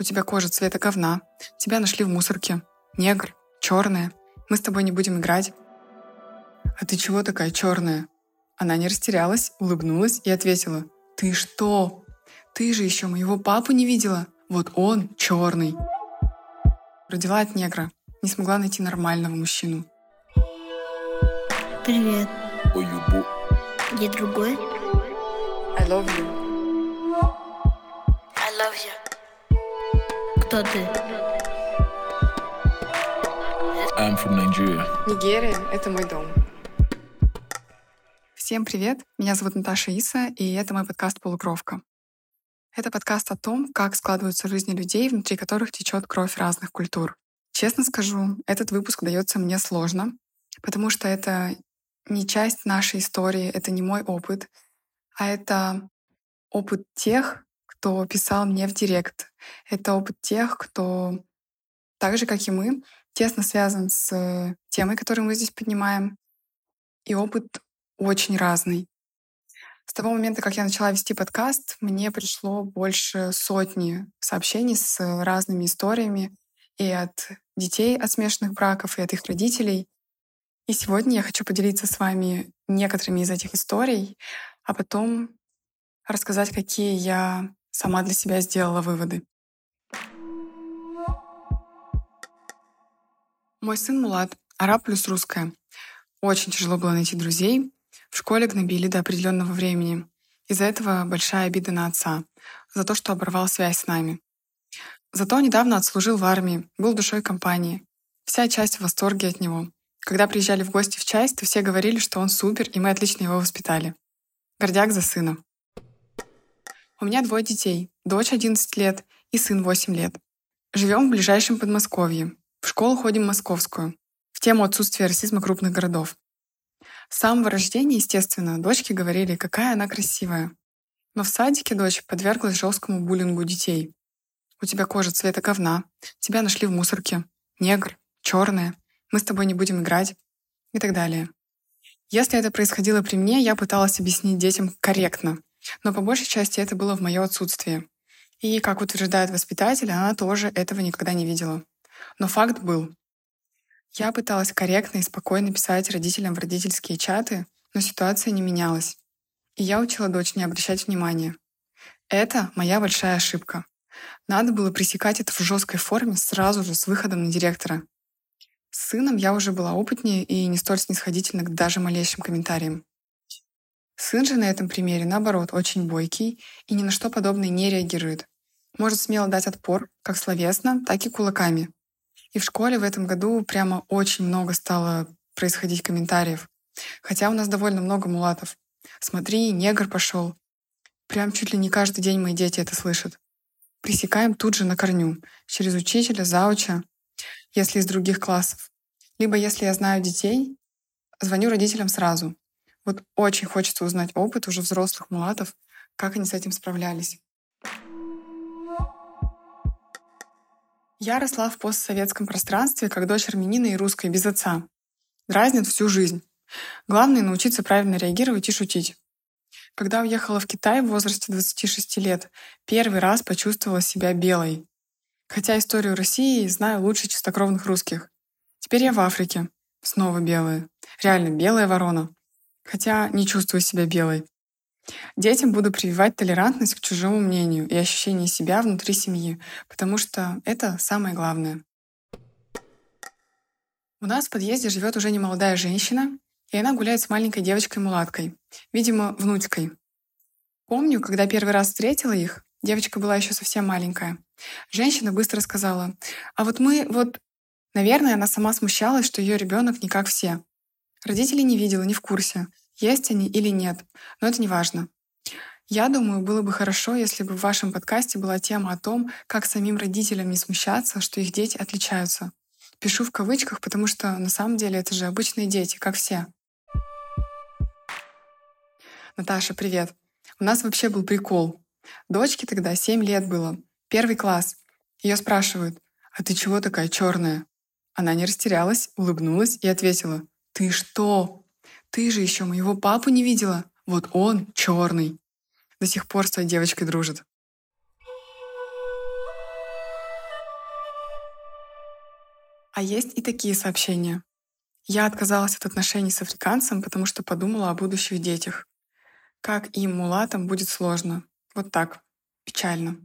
У тебя кожа цвета говна. Тебя нашли в мусорке. Негр, черная. Мы с тобой не будем играть. А ты чего такая черная? Она не растерялась, улыбнулась и ответила. Ты что? Ты же еще моего папу не видела? Вот он черный. Родила от негра. Не смогла найти нормального мужчину. Привет. Ой, юбу. Где другой? I love you. I love you. Кто ты? I'm from Nigeria. Нигерия — это мой дом. Всем привет! Меня зовут Наташа Иса, и это мой подкаст «Полукровка». Это подкаст о том, как складываются жизни людей, внутри которых течет кровь разных культур. Честно скажу, этот выпуск дается мне сложно, потому что это не часть нашей истории, это не мой опыт, а это опыт тех, кто писал мне в директ. Это опыт тех, кто так же, как и мы, тесно связан с темой, которую мы здесь поднимаем. И опыт очень разный. С того момента, как я начала вести подкаст, мне пришло больше сотни сообщений с разными историями и от детей от смешанных браков, и от их родителей. И сегодня я хочу поделиться с вами некоторыми из этих историй, а потом рассказать, какие я сама для себя сделала выводы. Мой сын Мулат, араб плюс русская. Очень тяжело было найти друзей. В школе гнобили до определенного времени. Из-за этого большая обида на отца. За то, что оборвал связь с нами. Зато недавно отслужил в армии, был душой компании. Вся часть в восторге от него. Когда приезжали в гости в часть, то все говорили, что он супер, и мы отлично его воспитали. Гордяк за сына. У меня двое детей. Дочь 11 лет и сын 8 лет. Живем в ближайшем Подмосковье. В школу ходим московскую. В тему отсутствия расизма крупных городов. С самого рождения, естественно, дочки говорили, какая она красивая. Но в садике дочь подверглась жесткому буллингу детей. У тебя кожа цвета говна. Тебя нашли в мусорке. Негр, черная. Мы с тобой не будем играть. И так далее. Если это происходило при мне, я пыталась объяснить детям корректно. Но по большей части это было в мое отсутствие. И, как утверждает воспитатель, она тоже этого никогда не видела. Но факт был. Я пыталась корректно и спокойно писать родителям в родительские чаты, но ситуация не менялась. И я учила дочь не обращать внимания. Это моя большая ошибка. Надо было пресекать это в жесткой форме сразу же с выходом на директора. С сыном я уже была опытнее и не столь снисходительна к даже малейшим комментариям. Сын же на этом примере, наоборот, очень бойкий и ни на что подобное не реагирует. Может смело дать отпор, как словесно, так и кулаками. И в школе в этом году прямо очень много стало происходить комментариев. Хотя у нас довольно много мулатов. Смотри, негр пошел. Прям чуть ли не каждый день мои дети это слышат. Пресекаем тут же на корню, через учителя, зауча, если из других классов. Либо если я знаю детей, звоню родителям сразу. Вот очень хочется узнать опыт уже взрослых мулатов, как они с этим справлялись. Я росла в постсоветском пространстве как дочь армянина и русской без отца. Дразнит всю жизнь. Главное — научиться правильно реагировать и шутить. Когда уехала в Китай в возрасте 26 лет, первый раз почувствовала себя белой. Хотя историю России знаю лучше чистокровных русских. Теперь я в Африке. Снова белая. Реально белая ворона. Хотя не чувствую себя белой. Детям буду прививать толерантность к чужому мнению и ощущение себя внутри семьи, потому что это самое главное. У нас в подъезде живет уже немолодая женщина, и она гуляет с маленькой девочкой-мулаткой, видимо, внучкой. Помню, когда первый раз встретила их, девочка была еще совсем маленькая. Женщина быстро сказала, а вот мы, вот... Наверное, она сама смущалась, что ее ребенок не как все. Родители не видела, не в курсе есть они или нет, но это не важно. Я думаю, было бы хорошо, если бы в вашем подкасте была тема о том, как самим родителям не смущаться, что их дети отличаются. Пишу в кавычках, потому что на самом деле это же обычные дети, как все. Наташа, привет. У нас вообще был прикол. Дочке тогда 7 лет было, первый класс. Ее спрашивают, а ты чего такая черная? Она не растерялась, улыбнулась и ответила, ты что, ты же еще моего папу не видела. Вот он черный. До сих пор с твоей девочкой дружит. А есть и такие сообщения. Я отказалась от отношений с африканцем, потому что подумала о будущих детях. Как им, мулатам, будет сложно. Вот так. Печально.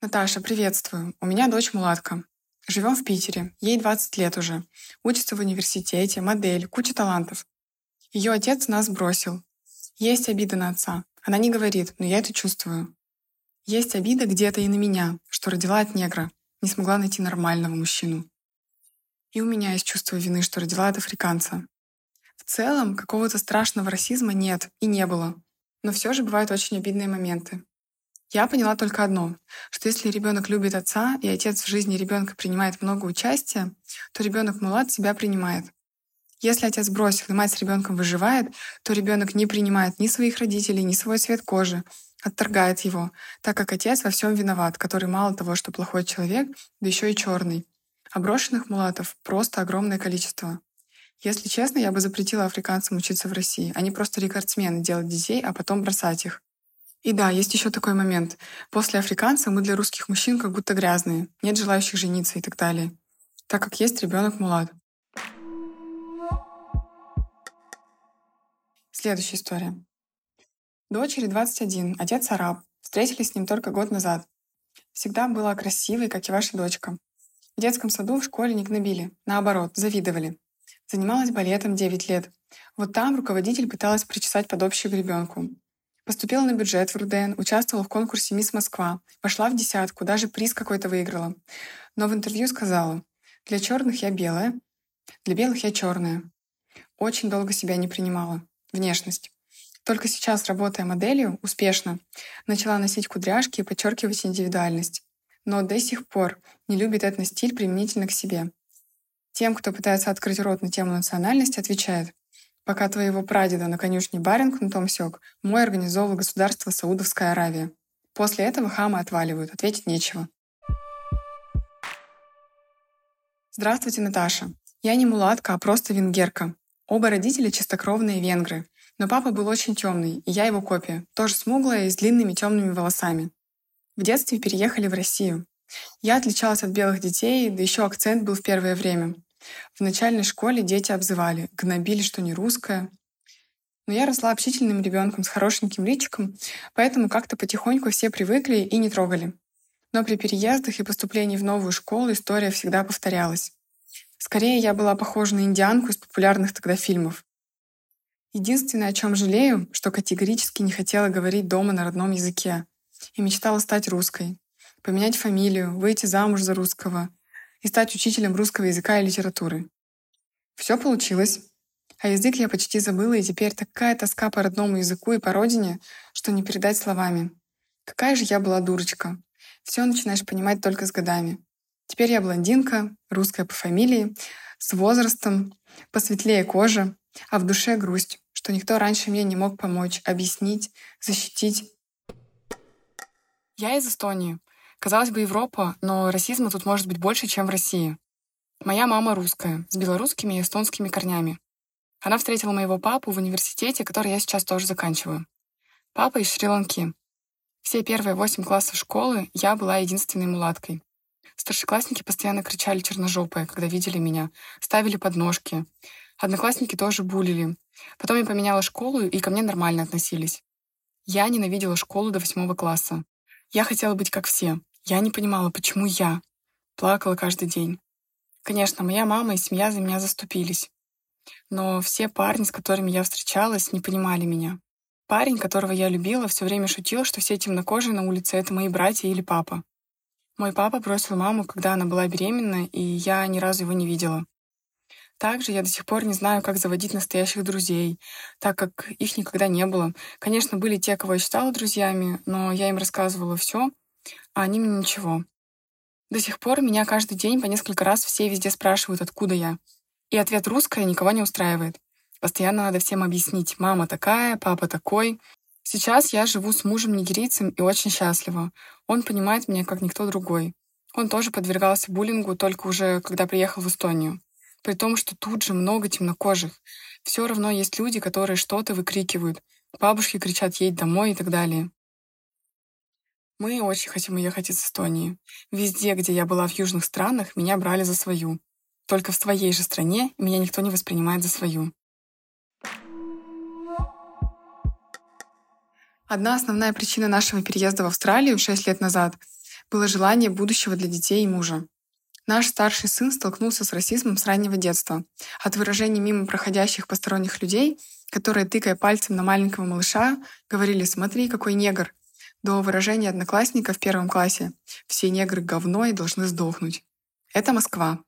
Наташа, приветствую. У меня дочь мулатка. Живем в Питере. Ей 20 лет уже. Учится в университете, модель, куча талантов. Ее отец нас бросил. Есть обида на отца. Она не говорит, но я это чувствую. Есть обида где-то и на меня, что родила от негра, не смогла найти нормального мужчину. И у меня есть чувство вины, что родила от африканца. В целом, какого-то страшного расизма нет и не было. Но все же бывают очень обидные моменты. Я поняла только одно, что если ребенок любит отца, и отец в жизни ребенка принимает много участия, то ребенок мулат себя принимает. Если отец бросил, и мать с ребенком выживает, то ребенок не принимает ни своих родителей, ни свой цвет кожи, отторгает его, так как отец во всем виноват, который мало того, что плохой человек, да еще и черный. А брошенных мулатов просто огромное количество. Если честно, я бы запретила африканцам учиться в России. Они просто рекордсмены делать детей, а потом бросать их. И да, есть еще такой момент. После африканца мы для русских мужчин как будто грязные. Нет желающих жениться и так далее. Так как есть ребенок мулат. Следующая история. Дочери 21, отец араб. Встретились с ним только год назад. Всегда была красивой, как и ваша дочка. В детском саду в школе не гнобили. Наоборот, завидовали. Занималась балетом 9 лет. Вот там руководитель пыталась причесать под общую гребенку. Поступила на бюджет в РУДН, участвовала в конкурсе «Мисс Москва», вошла в десятку, даже приз какой-то выиграла. Но в интервью сказала, для черных я белая, для белых я черная. Очень долго себя не принимала. Внешность. Только сейчас, работая моделью, успешно, начала носить кудряшки и подчеркивать индивидуальность. Но до сих пор не любит этностиль применительно к себе. Тем, кто пытается открыть рот на тему национальности, отвечает, пока твоего прадеда на конюшне Барингтон сёк, мой организовал государство Саудовская Аравия. После этого хамы отваливают, ответить нечего. Здравствуйте, Наташа. Я не мулатка, а просто венгерка. Оба родителя чистокровные венгры. Но папа был очень темный, и я его копия, тоже смуглая и с длинными темными волосами. В детстве переехали в Россию. Я отличалась от белых детей, да еще акцент был в первое время. В начальной школе дети обзывали, гнобили, что не русская. Но я росла общительным ребенком с хорошеньким личиком, поэтому как-то потихоньку все привыкли и не трогали. Но при переездах и поступлении в новую школу история всегда повторялась. Скорее, я была похожа на индианку из популярных тогда фильмов. Единственное, о чем жалею, что категорически не хотела говорить дома на родном языке и мечтала стать русской, поменять фамилию, выйти замуж за русского и стать учителем русского языка и литературы. Все получилось. А язык я почти забыла, и теперь такая тоска по родному языку и по родине, что не передать словами. Какая же я была дурочка. Все начинаешь понимать только с годами. Теперь я блондинка, русская по фамилии, с возрастом, посветлее кожа, а в душе грусть, что никто раньше мне не мог помочь, объяснить, защитить. Я из Эстонии. Казалось бы, Европа, но расизма тут может быть больше, чем в России. Моя мама русская, с белорусскими и эстонскими корнями. Она встретила моего папу в университете, который я сейчас тоже заканчиваю. Папа из Шри-Ланки. Все первые восемь классов школы я была единственной мулаткой. Старшеклассники постоянно кричали черножопые, когда видели меня, ставили подножки. Одноклассники тоже булили. Потом я поменяла школу, и ко мне нормально относились. Я ненавидела школу до восьмого класса. Я хотела быть как все, я не понимала, почему я. Плакала каждый день. Конечно, моя мама и семья за меня заступились. Но все парни, с которыми я встречалась, не понимали меня. Парень, которого я любила, все время шутил, что все темнокожие на улице — это мои братья или папа. Мой папа бросил маму, когда она была беременна, и я ни разу его не видела. Также я до сих пор не знаю, как заводить настоящих друзей, так как их никогда не было. Конечно, были те, кого я считала друзьями, но я им рассказывала все, а они мне ничего. До сих пор меня каждый день по несколько раз все везде спрашивают, откуда я. И ответ русская никого не устраивает. Постоянно надо всем объяснить, мама такая, папа такой. Сейчас я живу с мужем нигерийцем и очень счастлива. Он понимает меня как никто другой. Он тоже подвергался буллингу только уже когда приехал в Эстонию. При том, что тут же много темнокожих. Все равно есть люди, которые что-то выкрикивают. Бабушки кричат «едь домой» и так далее. Мы очень хотим уехать из Эстонии. Везде, где я была в южных странах, меня брали за свою. Только в своей же стране меня никто не воспринимает за свою. Одна основная причина нашего переезда в Австралию 6 лет назад было желание будущего для детей и мужа. Наш старший сын столкнулся с расизмом с раннего детства. От выражений мимо проходящих посторонних людей, которые, тыкая пальцем на маленького малыша, говорили «смотри, какой негр», до выражения одноклассника в первом классе «все негры говно и должны сдохнуть». Это Москва.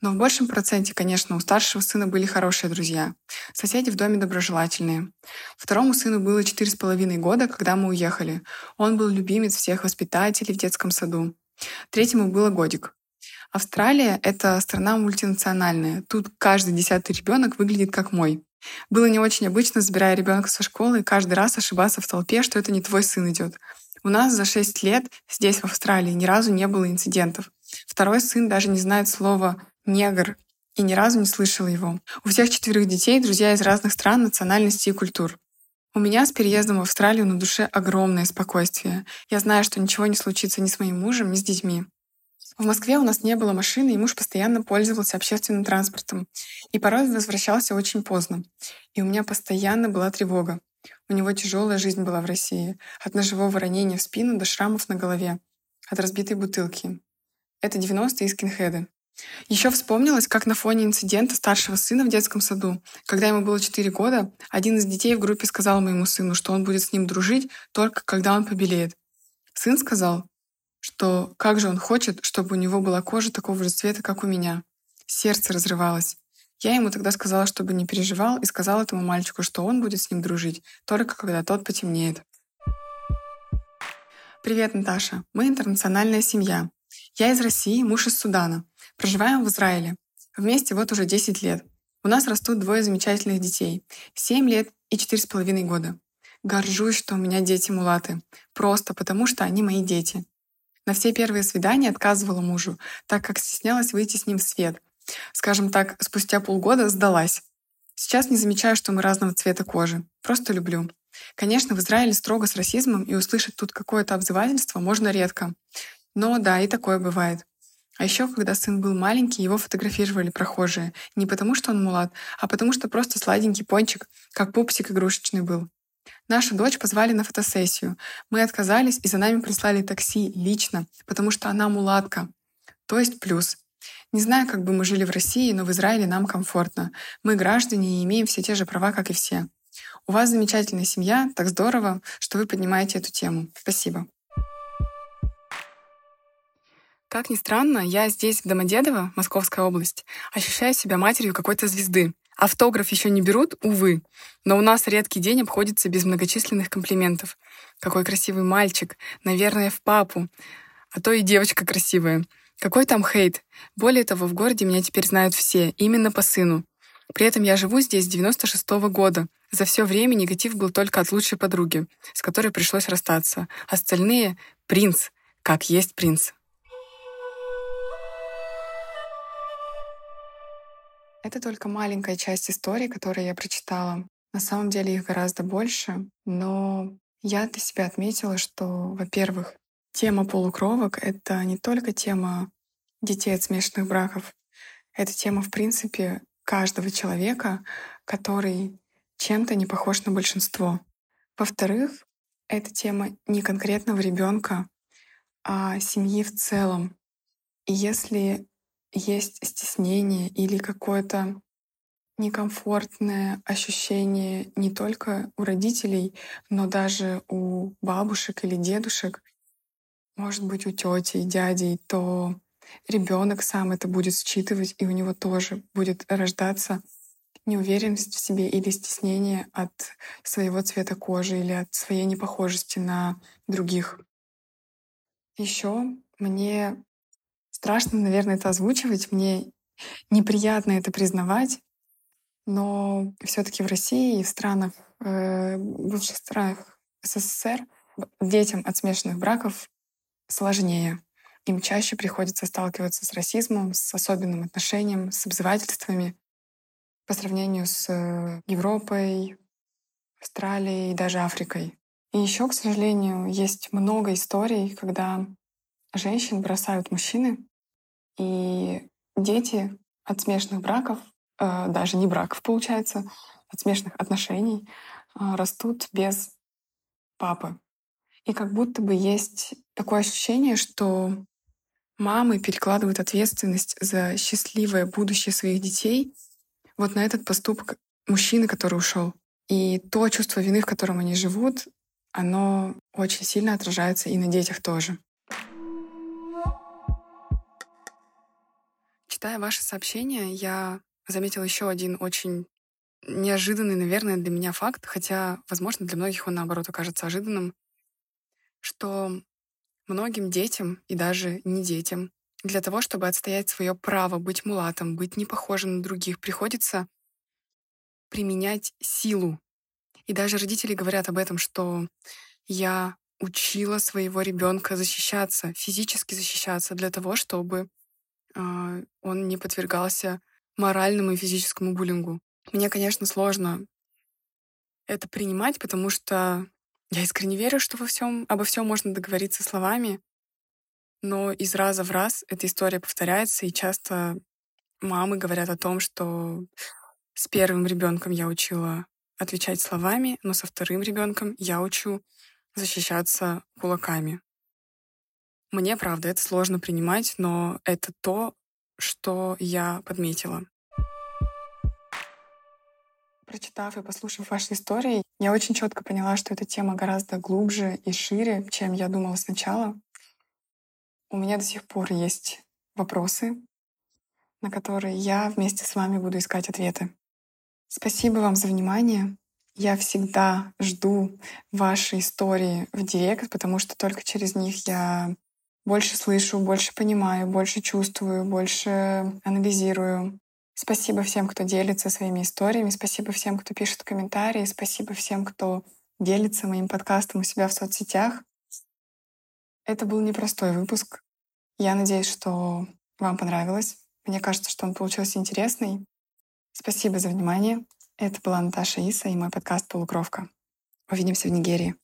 Но в большем проценте, конечно, у старшего сына были хорошие друзья. Соседи в доме доброжелательные. Второму сыну было четыре с половиной года, когда мы уехали. Он был любимец всех воспитателей в детском саду. Третьему было годик. Австралия — это страна мультинациональная. Тут каждый десятый ребенок выглядит как мой. Было не очень обычно, забирая ребенка со школы, каждый раз ошибаться в толпе, что это не твой сын идет. У нас за шесть лет здесь, в Австралии, ни разу не было инцидентов. Второй сын даже не знает слова «негр» и ни разу не слышал его. У всех четверых детей друзья из разных стран, национальностей и культур. У меня с переездом в Австралию на душе огромное спокойствие. Я знаю, что ничего не случится ни с моим мужем, ни с детьми. В Москве у нас не было машины, и муж постоянно пользовался общественным транспортом. И порой возвращался очень поздно. И у меня постоянно была тревога. У него тяжелая жизнь была в России. От ножевого ранения в спину до шрамов на голове. От разбитой бутылки. Это 90-е и скинхеды. Еще вспомнилось, как на фоне инцидента старшего сына в детском саду, когда ему было 4 года, один из детей в группе сказал моему сыну, что он будет с ним дружить только когда он побелеет. Сын сказал, что как же он хочет, чтобы у него была кожа такого же цвета, как у меня. Сердце разрывалось. Я ему тогда сказала, чтобы не переживал, и сказала этому мальчику, что он будет с ним дружить, только когда тот потемнеет. Привет, Наташа. Мы интернациональная семья. Я из России, муж из Судана. Проживаем в Израиле. Вместе вот уже 10 лет. У нас растут двое замечательных детей. 7 лет и 4,5 года. Горжусь, что у меня дети мулаты. Просто потому, что они мои дети. На все первые свидания отказывала мужу, так как стеснялась выйти с ним в свет. Скажем так, спустя полгода сдалась. Сейчас не замечаю, что мы разного цвета кожи. Просто люблю. Конечно, в Израиле строго с расизмом, и услышать тут какое-то обзывательство можно редко. Но да, и такое бывает. А еще, когда сын был маленький, его фотографировали прохожие. Не потому, что он мулат, а потому, что просто сладенький пончик, как пупсик игрушечный был. Нашу дочь позвали на фотосессию. Мы отказались, и за нами прислали такси лично, потому что она мулатка. То есть плюс. Не знаю, как бы мы жили в России, но в Израиле нам комфортно. Мы граждане и имеем все те же права, как и все. У вас замечательная семья, так здорово, что вы поднимаете эту тему. Спасибо. Как ни странно, я здесь, в Домодедово, Московская область, ощущаю себя матерью какой-то звезды. Автограф еще не берут, увы, но у нас редкий день обходится без многочисленных комплиментов. Какой красивый мальчик, наверное, в папу, а то и девочка красивая. Какой там хейт? Более того, в городе меня теперь знают все, именно по сыну. При этом я живу здесь с 96 -го года. За все время негатив был только от лучшей подруги, с которой пришлось расстаться. Остальные — принц, как есть принц. Это только маленькая часть истории, которую я прочитала. На самом деле их гораздо больше, но я для себя отметила, что, во-первых, тема полукровок — это не только тема детей от смешанных браков, это тема, в принципе, каждого человека, который чем-то не похож на большинство. Во-вторых, это тема не конкретного ребенка, а семьи в целом. И если есть стеснение или какое-то некомфортное ощущение не только у родителей, но даже у бабушек или дедушек, может быть, у тети и дядей, то ребенок сам это будет считывать, и у него тоже будет рождаться неуверенность в себе или стеснение от своего цвета кожи или от своей непохожести на других. Еще мне Страшно, наверное, это озвучивать. Мне неприятно это признавать. Но все-таки в России и в странах, э, бывших странах СССР детям от смешанных браков сложнее. Им чаще приходится сталкиваться с расизмом, с особенным отношением, с обзывательствами по сравнению с э, Европой, Австралией и даже Африкой. И еще, к сожалению, есть много историй, когда женщин бросают мужчины, и дети от смешанных браков, э, даже не браков, получается, от смешанных отношений э, растут без папы. И как будто бы есть такое ощущение, что мамы перекладывают ответственность за счастливое будущее своих детей вот на этот поступок мужчины, который ушел. И то чувство вины, в котором они живут, оно очень сильно отражается и на детях тоже. Читая ваши сообщения, я заметила еще один очень неожиданный, наверное, для меня факт, хотя, возможно, для многих он, наоборот, окажется ожиданным, что многим детям и даже не детям для того, чтобы отстоять свое право быть мулатом, быть не похожим на других, приходится применять силу. И даже родители говорят об этом, что я учила своего ребенка защищаться, физически защищаться для того, чтобы он не подвергался моральному и физическому буллингу. Мне, конечно, сложно это принимать, потому что я искренне верю, что во всем, обо всем можно договориться словами, но из раза в раз эта история повторяется, и часто мамы говорят о том, что с первым ребенком я учила отвечать словами, но со вторым ребенком я учу защищаться кулаками. Мне, правда, это сложно принимать, но это то, что я подметила. Прочитав и послушав ваши истории, я очень четко поняла, что эта тема гораздо глубже и шире, чем я думала сначала. У меня до сих пор есть вопросы, на которые я вместе с вами буду искать ответы. Спасибо вам за внимание. Я всегда жду ваши истории в директ, потому что только через них я больше слышу, больше понимаю, больше чувствую, больше анализирую. Спасибо всем, кто делится своими историями. Спасибо всем, кто пишет комментарии. Спасибо всем, кто делится моим подкастом у себя в соцсетях. Это был непростой выпуск. Я надеюсь, что вам понравилось. Мне кажется, что он получился интересный. Спасибо за внимание. Это была Наташа Иса и мой подкаст «Полукровка». Увидимся в Нигерии.